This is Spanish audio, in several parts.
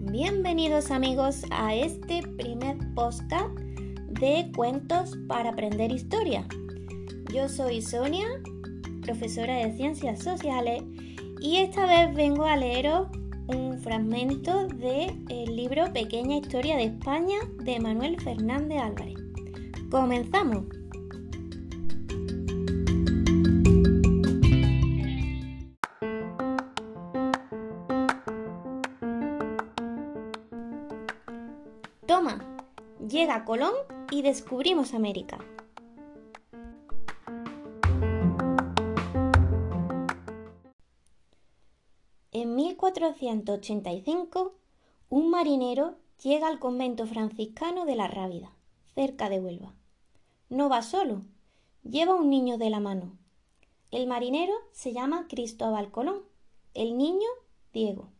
Bienvenidos amigos a este primer podcast de cuentos para aprender historia. Yo soy Sonia, profesora de Ciencias Sociales, y esta vez vengo a leeros un fragmento del libro Pequeña Historia de España de Manuel Fernández Álvarez. ¡Comenzamos! Toma, llega Colón y descubrimos América. En 1485, un marinero llega al convento franciscano de la Rábida, cerca de Huelva. No va solo, lleva un niño de la mano. El marinero se llama Cristóbal Colón, el niño Diego.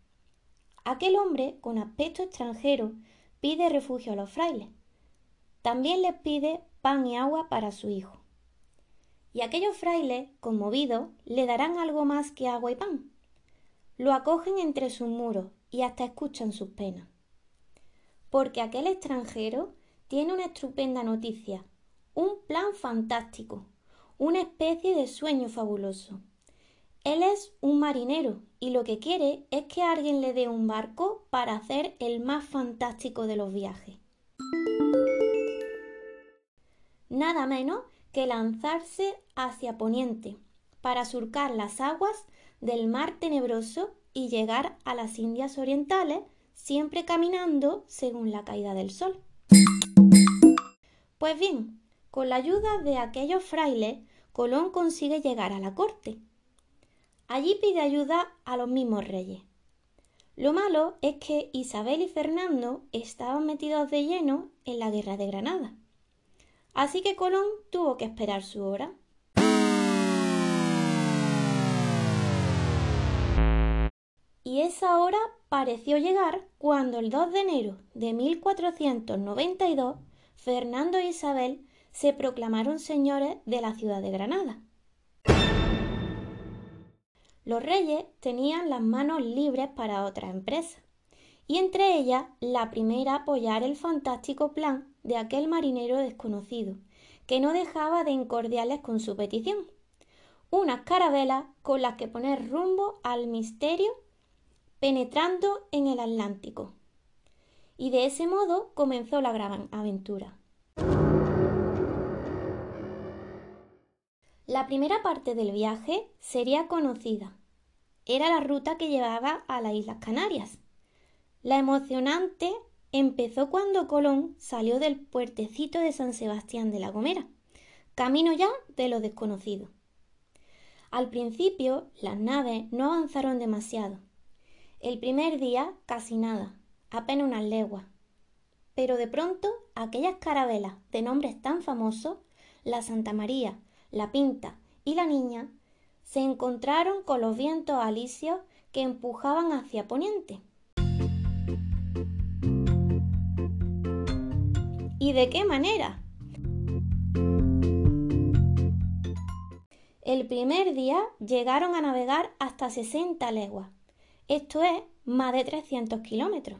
Aquel hombre, con aspecto extranjero, pide refugio a los frailes. También les pide pan y agua para su hijo. Y aquellos frailes, conmovidos, le darán algo más que agua y pan. Lo acogen entre sus muros y hasta escuchan sus penas. Porque aquel extranjero tiene una estupenda noticia, un plan fantástico, una especie de sueño fabuloso. Él es un marinero y lo que quiere es que alguien le dé un barco para hacer el más fantástico de los viajes. Nada menos que lanzarse hacia Poniente para surcar las aguas del mar tenebroso y llegar a las Indias Orientales siempre caminando según la caída del sol. Pues bien, con la ayuda de aquellos frailes, Colón consigue llegar a la corte. Allí pide ayuda a los mismos reyes. Lo malo es que Isabel y Fernando estaban metidos de lleno en la guerra de Granada. Así que Colón tuvo que esperar su hora. Y esa hora pareció llegar cuando el 2 de enero de 1492 Fernando e Isabel se proclamaron señores de la ciudad de Granada. Los reyes tenían las manos libres para otra empresa, y entre ellas la primera apoyar el fantástico plan de aquel marinero desconocido, que no dejaba de incordiarles con su petición. Unas carabelas con las que poner rumbo al misterio penetrando en el Atlántico. Y de ese modo comenzó la gran aventura. La primera parte del viaje sería conocida. Era la ruta que llevaba a las Islas Canarias. La emocionante empezó cuando Colón salió del puertecito de San Sebastián de la Gomera, camino ya de lo desconocido. Al principio las naves no avanzaron demasiado el primer día casi nada, apenas unas leguas. Pero de pronto aquellas carabelas de nombres tan famosos, la Santa María, la Pinta y la Niña, se encontraron con los vientos alisios que empujaban hacia poniente. ¿Y de qué manera? El primer día llegaron a navegar hasta 60 leguas esto es más de 300 kilómetros.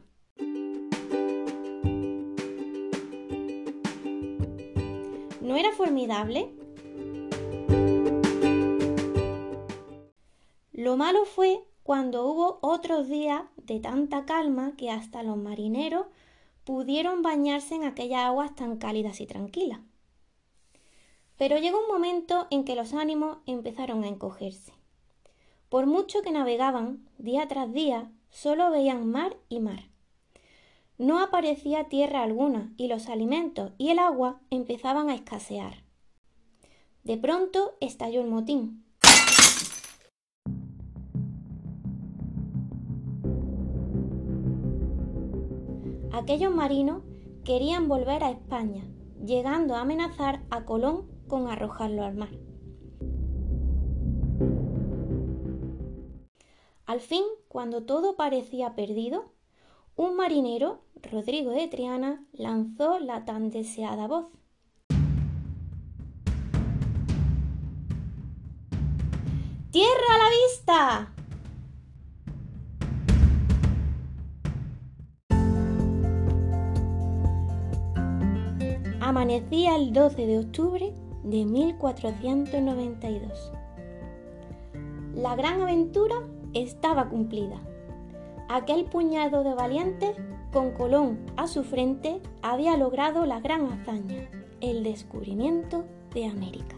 ¿No era formidable? Lo malo fue cuando hubo otros días de tanta calma que hasta los marineros pudieron bañarse en aquellas aguas tan cálidas y tranquilas. Pero llegó un momento en que los ánimos empezaron a encogerse. Por mucho que navegaban día tras día, solo veían mar y mar. No aparecía tierra alguna y los alimentos y el agua empezaban a escasear. De pronto estalló el motín. Aquellos marinos querían volver a España, llegando a amenazar a Colón con arrojarlo al mar. Al fin, cuando todo parecía perdido, un marinero, Rodrigo de Triana, lanzó la tan deseada voz. ¡Tierra a la vista! Amanecía el 12 de octubre de 1492. La gran aventura estaba cumplida. Aquel puñado de valientes, con Colón a su frente, había logrado la gran hazaña, el descubrimiento de América.